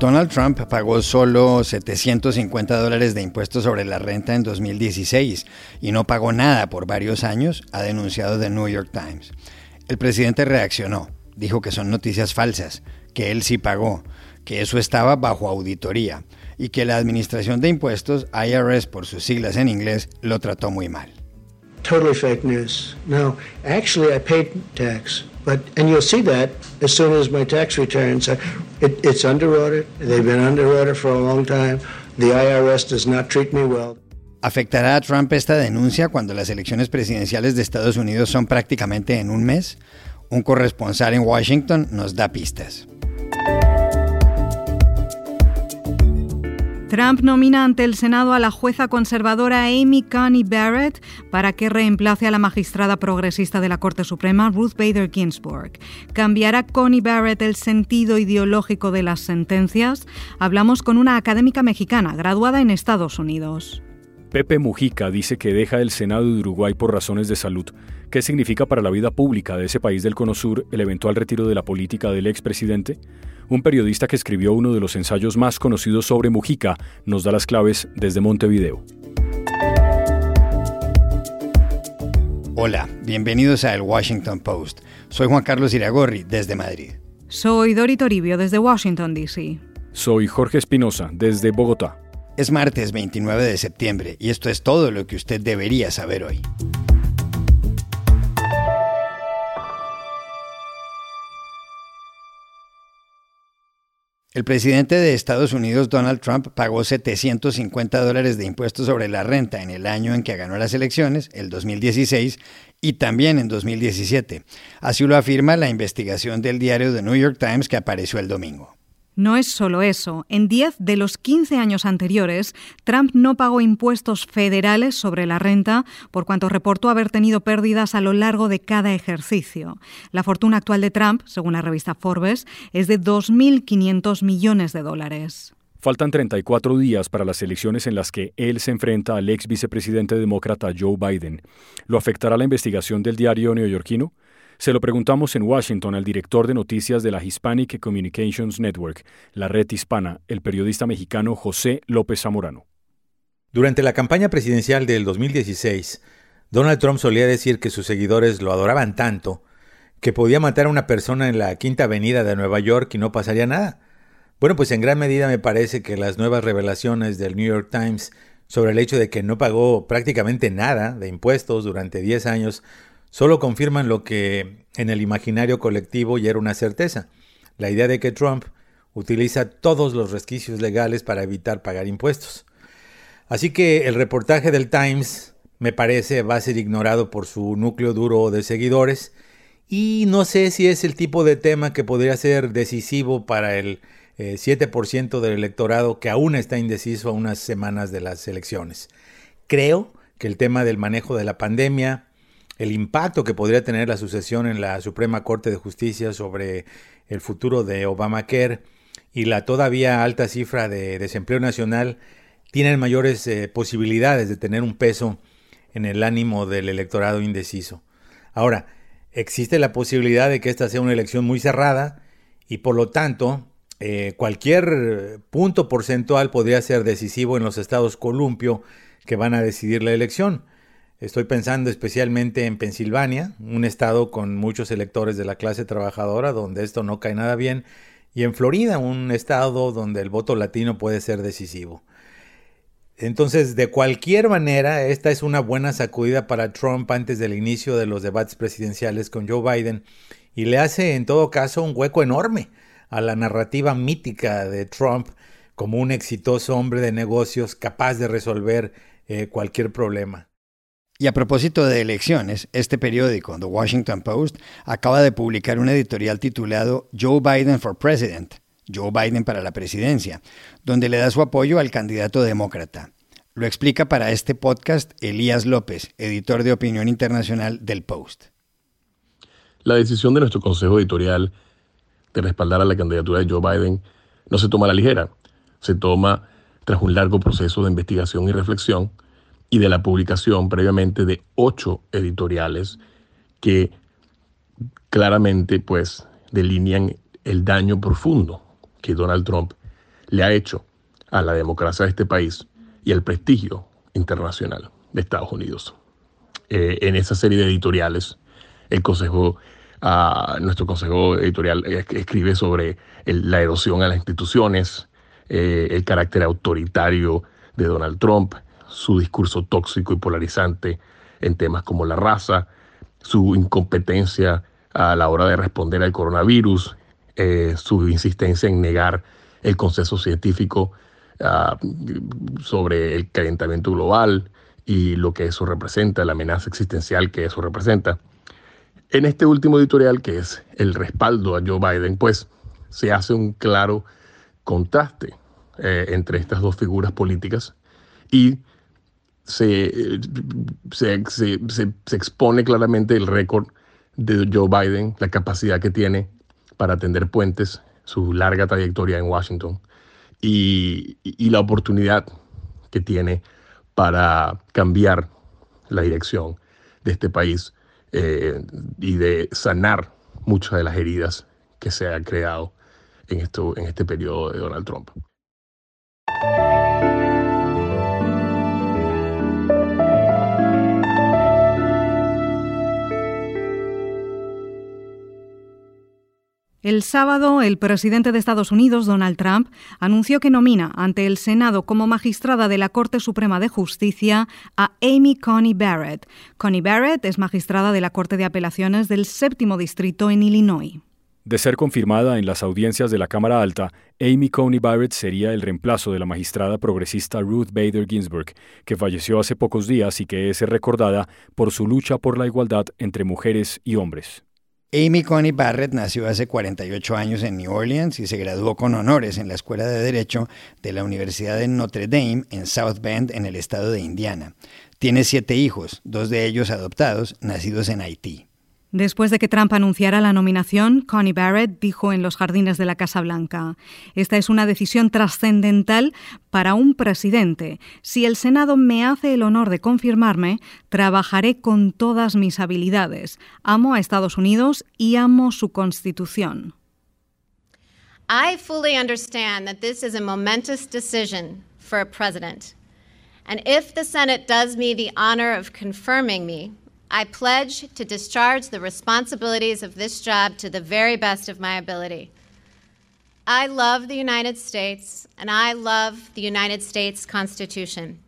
Donald Trump pagó solo 750 dólares de impuestos sobre la renta en 2016 y no pagó nada por varios años, ha denunciado The New York Times. El presidente reaccionó, dijo que son noticias falsas, que él sí pagó, que eso estaba bajo auditoría y que la Administración de Impuestos, IRS por sus siglas en inglés, lo trató muy mal. Totally fake news. No, actually I paid tax. But and you'll see that as soon as my tax returns. It, it's under audit. They've been under audit for a long time. The IRS does not treat me well. ¿Afectará a Trump esta denuncia cuando las elecciones presidenciales de Estados Unidos son prácticamente en un mes? Un corresponsal en Washington nos da pistas. Trump nomina ante el Senado a la jueza conservadora Amy Coney Barrett para que reemplace a la magistrada progresista de la Corte Suprema Ruth Bader Ginsburg. ¿Cambiará Coney Barrett el sentido ideológico de las sentencias? Hablamos con una académica mexicana graduada en Estados Unidos. Pepe Mujica dice que deja el Senado de Uruguay por razones de salud. ¿Qué significa para la vida pública de ese país del Cono Sur el eventual retiro de la política del expresidente? Un periodista que escribió uno de los ensayos más conocidos sobre Mujica nos da las claves desde Montevideo. Hola, bienvenidos a El Washington Post. Soy Juan Carlos Iragorri, desde Madrid. Soy Dori Toribio, desde Washington, D.C. Soy Jorge Espinosa, desde Bogotá. Es martes 29 de septiembre y esto es todo lo que usted debería saber hoy. El presidente de Estados Unidos, Donald Trump, pagó 750 dólares de impuestos sobre la renta en el año en que ganó las elecciones, el 2016, y también en 2017. Así lo afirma la investigación del diario The New York Times que apareció el domingo. No es solo eso. En 10 de los 15 años anteriores, Trump no pagó impuestos federales sobre la renta por cuanto reportó haber tenido pérdidas a lo largo de cada ejercicio. La fortuna actual de Trump, según la revista Forbes, es de 2.500 millones de dólares. Faltan 34 días para las elecciones en las que él se enfrenta al ex vicepresidente demócrata Joe Biden. ¿Lo afectará la investigación del diario neoyorquino? Se lo preguntamos en Washington al director de noticias de la Hispanic Communications Network, la red hispana, el periodista mexicano José López Zamorano. Durante la campaña presidencial del 2016, Donald Trump solía decir que sus seguidores lo adoraban tanto que podía matar a una persona en la Quinta Avenida de Nueva York y no pasaría nada. Bueno, pues en gran medida me parece que las nuevas revelaciones del New York Times sobre el hecho de que no pagó prácticamente nada de impuestos durante 10 años solo confirman lo que en el imaginario colectivo ya era una certeza, la idea de que Trump utiliza todos los resquicios legales para evitar pagar impuestos. Así que el reportaje del Times me parece va a ser ignorado por su núcleo duro de seguidores y no sé si es el tipo de tema que podría ser decisivo para el 7% eh, del electorado que aún está indeciso a unas semanas de las elecciones. Creo que el tema del manejo de la pandemia, el impacto que podría tener la sucesión en la Suprema Corte de Justicia sobre el futuro de Obamacare y la todavía alta cifra de desempleo nacional tienen mayores eh, posibilidades de tener un peso en el ánimo del electorado indeciso. Ahora, existe la posibilidad de que esta sea una elección muy cerrada y por lo tanto eh, cualquier punto porcentual podría ser decisivo en los estados columpio que van a decidir la elección. Estoy pensando especialmente en Pensilvania, un estado con muchos electores de la clase trabajadora donde esto no cae nada bien, y en Florida, un estado donde el voto latino puede ser decisivo. Entonces, de cualquier manera, esta es una buena sacudida para Trump antes del inicio de los debates presidenciales con Joe Biden y le hace en todo caso un hueco enorme a la narrativa mítica de Trump como un exitoso hombre de negocios capaz de resolver eh, cualquier problema. Y a propósito de elecciones, este periódico, The Washington Post, acaba de publicar un editorial titulado Joe Biden for President, Joe Biden para la presidencia, donde le da su apoyo al candidato demócrata. Lo explica para este podcast Elías López, editor de opinión internacional del Post. La decisión de nuestro consejo editorial de respaldar a la candidatura de Joe Biden no se toma a la ligera, se toma tras un largo proceso de investigación y reflexión y de la publicación previamente de ocho editoriales que claramente pues delinean el daño profundo que Donald Trump le ha hecho a la democracia de este país y al prestigio internacional de Estados Unidos. Eh, en esa serie de editoriales, el Consejo, ah, nuestro Consejo Editorial escribe sobre la erosión a las instituciones, eh, el carácter autoritario de Donald Trump, su discurso tóxico y polarizante en temas como la raza, su incompetencia a la hora de responder al coronavirus, eh, su insistencia en negar el consenso científico ah, sobre el calentamiento global y lo que eso representa, la amenaza existencial que eso representa. En este último editorial, que es el respaldo a Joe Biden, pues se hace un claro contraste eh, entre estas dos figuras políticas y se, se, se, expone claramente el récord de Joe Biden, la capacidad que tiene para atender puentes, su larga trayectoria en Washington y, y la oportunidad que tiene para cambiar la dirección de este país eh, y de sanar muchas de las heridas que se han creado en, esto, en este periodo de Donald Trump. El sábado, el presidente de Estados Unidos, Donald Trump, anunció que nomina ante el Senado como magistrada de la Corte Suprema de Justicia a Amy Coney Barrett. Coney Barrett es magistrada de la Corte de Apelaciones del Séptimo Distrito en Illinois. De ser confirmada en las audiencias de la Cámara Alta, Amy Coney Barrett sería el reemplazo de la magistrada progresista Ruth Bader Ginsburg, que falleció hace pocos días y que es recordada por su lucha por la igualdad entre mujeres y hombres. Amy Coney Barrett nació hace 48 años en New Orleans y se graduó con honores en la Escuela de Derecho de la Universidad de Notre Dame en South Bend, en el estado de Indiana. Tiene siete hijos, dos de ellos adoptados, nacidos en Haití. Después de que Trump anunciara la nominación, Connie Barrett dijo en los jardines de la Casa Blanca, Esta es una decisión trascendental para un presidente. Si el Senado me hace el honor de confirmarme, trabajaré con todas mis habilidades. Amo a Estados Unidos y amo su constitución. I fully understand that this is a momentous decision for a president. And if the Senate does me the honor of confirming me, I pledge to discharge the responsibilities of this job to the very best of my ability. I love the United States and I love the United States Constitution.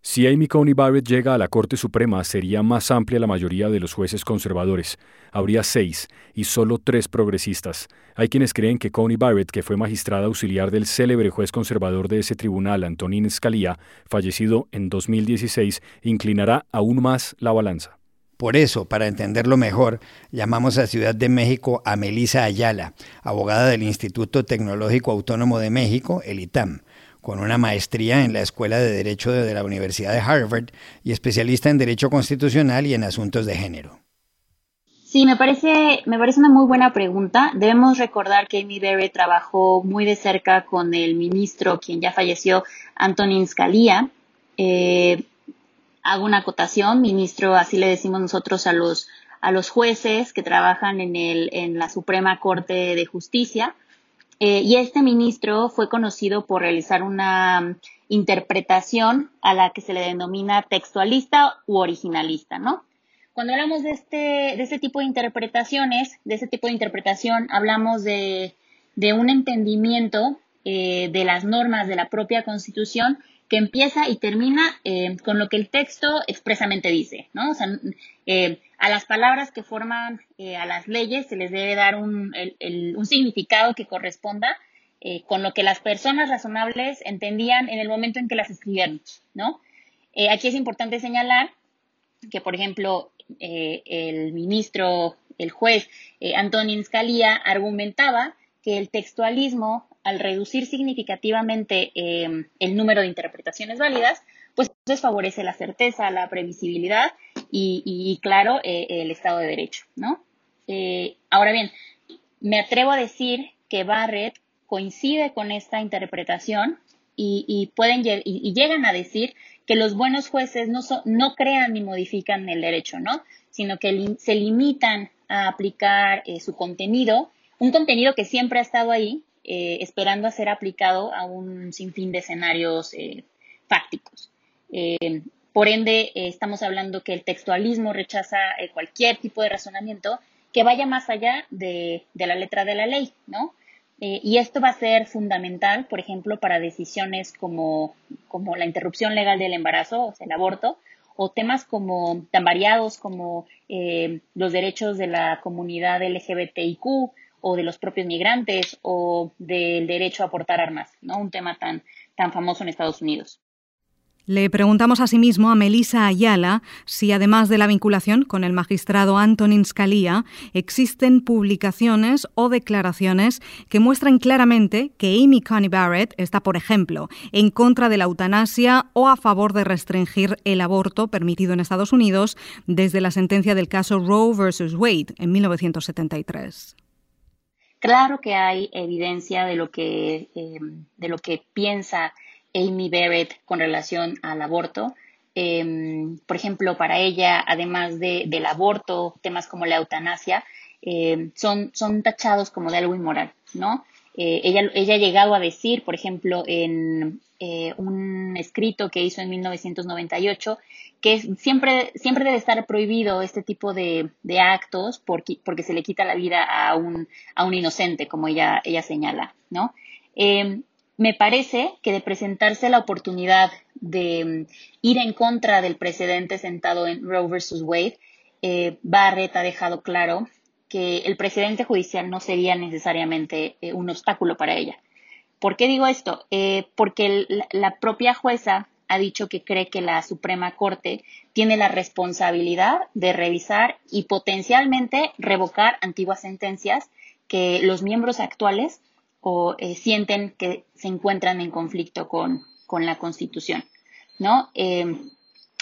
Si Amy Coney Barrett llega a la Corte Suprema, sería más amplia la mayoría de los jueces conservadores. Habría seis y solo tres progresistas. Hay quienes creen que Coney Barrett, que fue magistrada auxiliar del célebre juez conservador de ese tribunal, Antonín Scalia, fallecido en 2016, inclinará aún más la balanza. Por eso, para entenderlo mejor, llamamos a Ciudad de México a Melisa Ayala, abogada del Instituto Tecnológico Autónomo de México, el ITAM, con una maestría en la Escuela de Derecho de la Universidad de Harvard y especialista en Derecho Constitucional y en asuntos de género. Sí, me parece, me parece una muy buena pregunta. Debemos recordar que Amy Berry trabajó muy de cerca con el ministro, quien ya falleció, Antonin Scalia. Eh, hago una acotación, ministro, así le decimos nosotros a los, a los jueces que trabajan en, el, en la Suprema Corte de Justicia. Eh, y este ministro fue conocido por realizar una interpretación a la que se le denomina textualista u originalista, ¿no? Cuando hablamos de este, de este tipo de interpretaciones, de este tipo de interpretación, hablamos de, de un entendimiento eh, de las normas de la propia Constitución que empieza y termina eh, con lo que el texto expresamente dice, ¿no? O sea, eh, a las palabras que forman eh, a las leyes se les debe dar un, significado que corresponda con lo que las personas razonables entendían en el momento en que las escribieron, ¿no? aquí es importante señalar que, por ejemplo, el ministro, el juez Antonin Scalia argumentaba que el textualismo al reducir significativamente eh, el número de interpretaciones válidas, pues desfavorece la certeza, la previsibilidad y, claro, eh, el Estado de Derecho, ¿no? Eh, ahora bien, me atrevo a decir que Barrett coincide con esta interpretación y, pueden y, llegan a decir que los buenos jueces no, no crean ni modifican el derecho, ¿no? Sino que se limitan a aplicar su contenido, un contenido que siempre ha estado ahí, eh, esperando a ser aplicado a un sinfín de escenarios eh, fácticos. Eh, por ende, estamos hablando que el textualismo rechaza cualquier tipo de razonamiento que vaya más allá de, la letra de la ley, ¿no? y esto va a ser fundamental, por ejemplo, para decisiones como, la interrupción legal del embarazo, o sea, el aborto, o temas como tan variados como los derechos de la comunidad LGBTIQ o de los propios migrantes o del derecho a portar armas, ¿no? Un tema tan, tan famoso en Estados Unidos. Le preguntamos asimismo a Melissa Ayala si, además de la vinculación con el magistrado Antonin Scalia, existen publicaciones o declaraciones que muestran claramente que Amy Coney Barrett está, por ejemplo, en contra de la eutanasia o a favor de restringir el aborto permitido en Estados Unidos desde la sentencia del caso Roe versus Wade en 1973. Claro que hay evidencia de lo que, eh, de lo que piensa Amy Barrett con relación al aborto. Em, por ejemplo, para ella, además de, del aborto, temas como la eutanasia, em, son, son tachados como de algo inmoral, ¿no? Eh, ella, ella ha llegado a decir, por ejemplo, en eh, un escrito que hizo en 1998, que siempre, siempre debe estar prohibido este tipo de, actos porque, porque, se le quita la vida a un, a un inocente, como ella, ella señala, ¿no? Em, me parece que de presentarse la oportunidad de mm, ir en contra del precedente sentado en Roe versus Wade, eh, Barrett ha dejado claro que el precedente judicial no sería necesariamente eh, un obstáculo para ella. ¿Por qué digo esto? Eh, porque la propia jueza ha dicho que cree que la Suprema Corte tiene la responsabilidad de revisar y potencialmente revocar antiguas sentencias que los miembros actuales o, eh, sienten que se encuentran en conflicto con, la Constitución. ¿no? Em,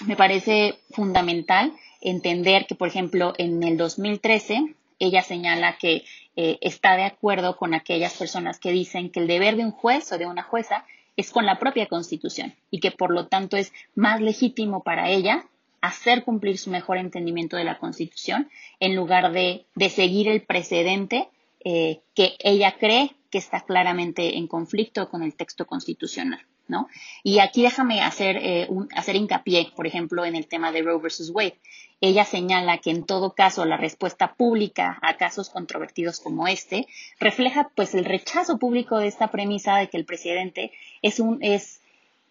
me parece fundamental entender que, por ejemplo, en el 2013 ella señala que eh, está de acuerdo con aquellas personas que dicen que el deber de un juez o de una jueza es con la propia Constitución y que por lo tanto es más legítimo para ella hacer cumplir su mejor entendimiento de la Constitución en lugar de, seguir el precedente eh, que ella cree que está claramente en conflicto con el texto constitucional. ¿No? Y aquí déjame hacer, eh, hacer hincapié, por ejemplo, en el tema de Roe versus Wade. Ella señala que en todo caso la respuesta pública a casos controvertidos como este refleja pues el rechazo público de esta premisa de que el presidente es un es,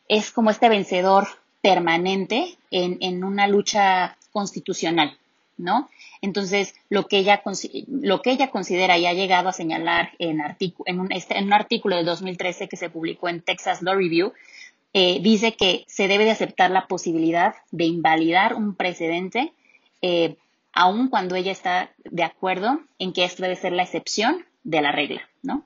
es como este vencedor permanente en, en una lucha constitucional, ¿no? Entonces, lo que ella, lo que ella considera y ha llegado a señalar en, un, este, en un artículo de 2013 que se publicó en Texas Law Review, eh, dice que se debe de aceptar la posibilidad de invalidar un precedente eh, aun cuando ella está de acuerdo en que esto debe ser la excepción de la regla, ¿no?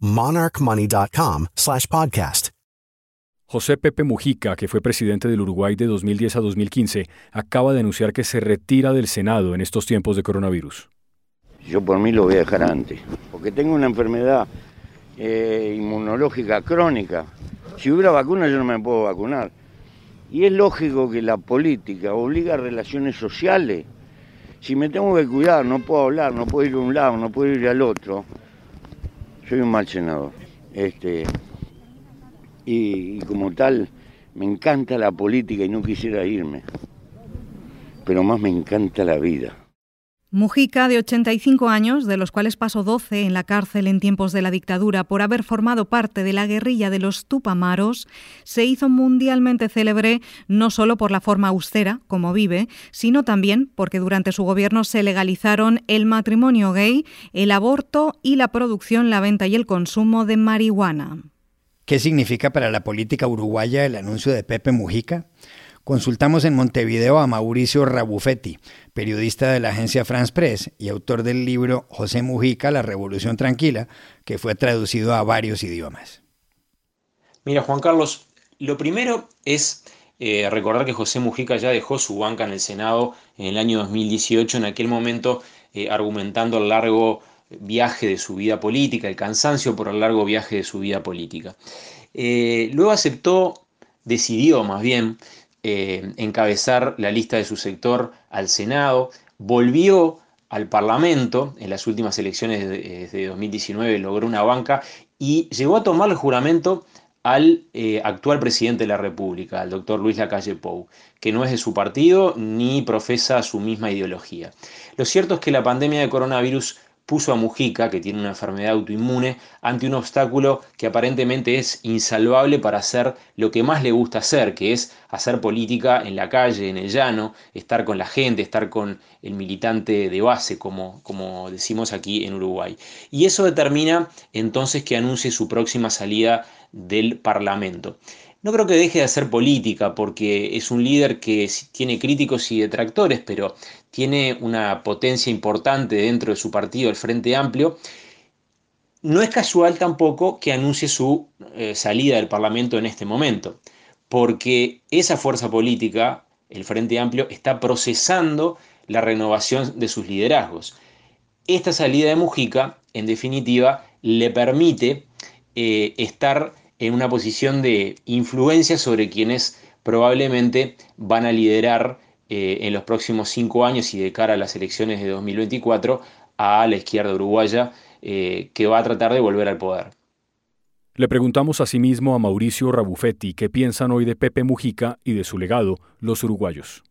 monarchmoney.com slash podcast. José Pepe Mujica, que fue presidente del Uruguay de 2010 a 2015, acaba de anunciar que se retira del Senado en estos tiempos de coronavirus. Yo por mí lo voy a dejar antes, porque tengo una enfermedad eh, inmunológica crónica. Si hubiera vacuna yo no me puedo vacunar. Y es lógico que la política obliga a relaciones sociales. Si me tengo que cuidar, no puedo hablar, no puedo ir a un lado, no puedo ir al otro. Soy un mal senador. Este, y, como tal, Me encanta la política y no quisiera irme, pero más me encanta la vida. Mujica, de 85 años, de los cuales pasó 12 en la cárcel en tiempos de la dictadura por haber formado parte de la guerrilla de los Tupamaros, se hizo mundialmente célebre no solo por la forma austera, como vive, sino también porque durante su gobierno se legalizaron el matrimonio gay, el aborto y la producción, la venta y el consumo de marihuana. ¿Qué significa para la política uruguaya el anuncio de Pepe Mujica? Consultamos en Montevideo a Mauricio Rabufetti, periodista de la agencia France Press y autor del libro José Mujica, La Revolución Tranquila, que fue traducido a varios idiomas. Mira, Juan Carlos, lo primero es eh, recordar que José Mujica ya dejó su banca en el Senado en el año 2018, en aquel momento eh, argumentando el largo viaje de su vida política, el cansancio por el largo viaje de su vida política. Eh, luego aceptó, decidió más bien, eh, encabezar la lista de su sector al Senado, volvió al Parlamento en las últimas elecciones de, 2019, eh, logró una banca y llegó a tomar el juramento al eh, actual presidente de la República, al doctor Luis Lacalle Pou, que no es de su partido ni profesa su misma ideología. Lo cierto es que la pandemia de coronavirus puso a Mujica, que tiene una enfermedad autoinmune, ante un obstáculo que aparentemente es insalvable para hacer lo que más le gusta hacer, que es hacer política en la calle, en el llano, estar con la gente, estar con el militante de base, como, como decimos aquí en Uruguay. Y eso determina entonces que anuncie su próxima salida del Parlamento. No creo que deje de hacer política, porque es un líder que tiene críticos y detractores, pero tiene una potencia importante dentro de su partido, el Frente Amplio. No es casual tampoco que anuncie su eh, salida del Parlamento en este momento, porque esa fuerza política, el Frente Amplio, está procesando la renovación de sus liderazgos. Esta salida de Mujica, en definitiva, le permite eh, estar en una posición de influencia sobre quienes probablemente van a liderar eh, en los próximos cinco años y de cara a las elecciones de 2024 a la izquierda uruguaya eh, que va a tratar de volver al poder. Le preguntamos asimismo a Mauricio Rabufetti qué piensan hoy de Pepe Mujica y de su legado los uruguayos.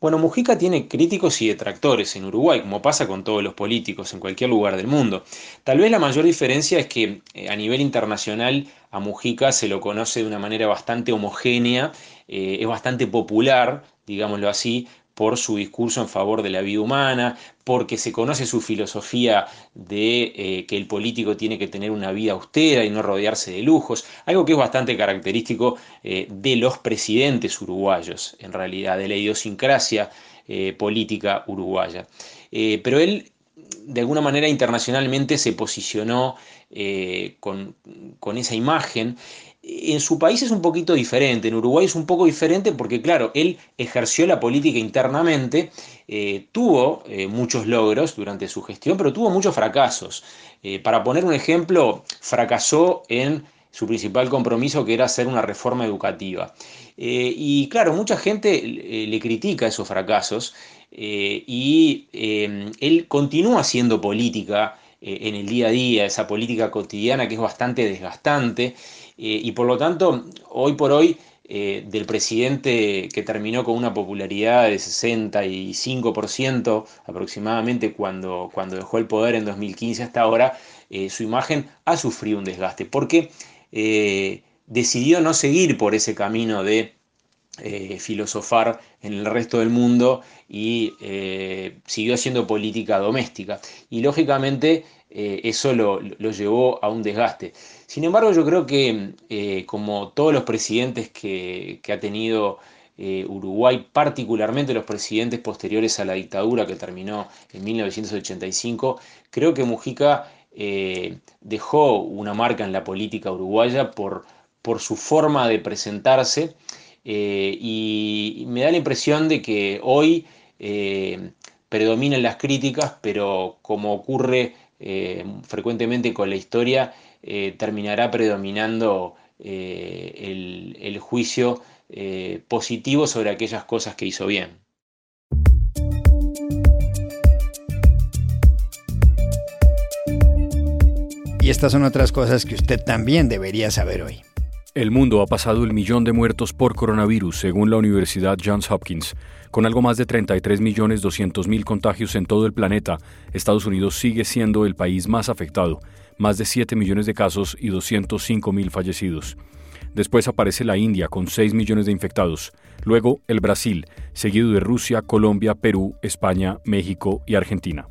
Bueno, Mujica tiene críticos y detractores en Uruguay, como pasa con todos los políticos en cualquier lugar del mundo. Tal vez la mayor diferencia es que eh, a nivel internacional a Mujica se lo conoce de una manera bastante homogénea, eh, es bastante popular, digámoslo así, por su discurso en favor de la vida humana, porque se conoce su filosofía de eh, que el político tiene que tener una vida austera y no rodearse de lujos, algo que es bastante característico eh, de los presidentes uruguayos, en realidad, de la idiosincrasia eh, política uruguaya. pero él, de alguna manera, internacionalmente se posicionó con, con esa imagen en su país es un poquito diferente, en Uruguay es un poco diferente porque, claro, él ejerció la política internamente, eh, tuvo eh, muchos logros durante su gestión, pero tuvo muchos fracasos. Eh, para poner un ejemplo, fracasó en su principal compromiso, que era hacer una reforma educativa. y claro, mucha gente le critica esos fracasos y él continúa haciendo política en el día a día, esa política cotidiana que es bastante desgastante. Eh, y por lo tanto, hoy por hoy, eh, del presidente que terminó con una popularidad de 65% aproximadamente cuando, cuando dejó el poder en 2015 hasta ahora, eh, su imagen ha sufrido un desgaste, porque decidió no seguir por ese camino de filosofar en el resto del mundo y siguió haciendo política doméstica. Y lógicamente eso lo, lo llevó a un desgaste. Sin embargo, yo creo que eh, como todos los presidentes que, ha tenido eh, Uruguay, particularmente los presidentes posteriores a la dictadura que terminó en 1985, creo que Mujica eh, dejó una marca en la política uruguaya por, por su forma de presentarse y, me da la impresión de que hoy predominan las críticas, pero como ocurre frecuentemente con la historia, eh, terminará predominando eh, el, juicio eh, positivo sobre aquellas cosas que hizo bien. Y estas son otras cosas que usted también debería saber hoy. El mundo ha pasado el millón de muertos por coronavirus, según la Universidad Johns Hopkins. Con algo más de 33.200.000 contagios en todo el planeta, Estados Unidos sigue siendo el país más afectado, más de 7 millones de casos y 205.000 fallecidos. Después aparece la India con 6 millones de infectados, luego el Brasil, seguido de Rusia, Colombia, Perú, España, México y Argentina.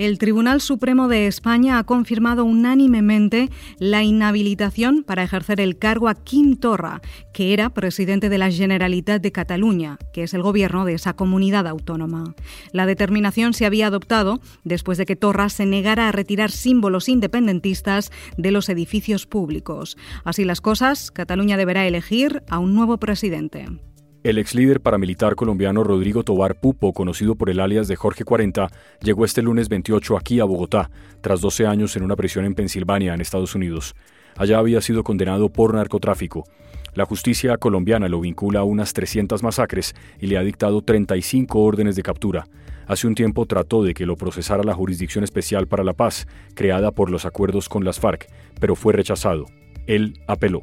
El Tribunal Supremo de España ha confirmado unánimemente la inhabilitación para ejercer el cargo a Quim Torra, que era presidente de la Generalitat de Cataluña, que es el gobierno de esa comunidad autónoma. La determinación se había adoptado después de que Torra se negara a retirar símbolos independentistas de los edificios públicos. Así las cosas, Cataluña deberá elegir a un nuevo presidente. El ex líder paramilitar colombiano Rodrigo Tobar Pupo, conocido por el alias de Jorge 40, llegó este lunes 28 aquí a Bogotá, tras 12 años en una prisión en Pensilvania, en Estados Unidos. Allá había sido condenado por narcotráfico. La justicia colombiana lo vincula a unas 300 masacres y le ha dictado 35 órdenes de captura. Hace un tiempo trató de que lo procesara la Jurisdicción Especial para la Paz, creada por los acuerdos con las FARC, pero fue rechazado. Él apeló.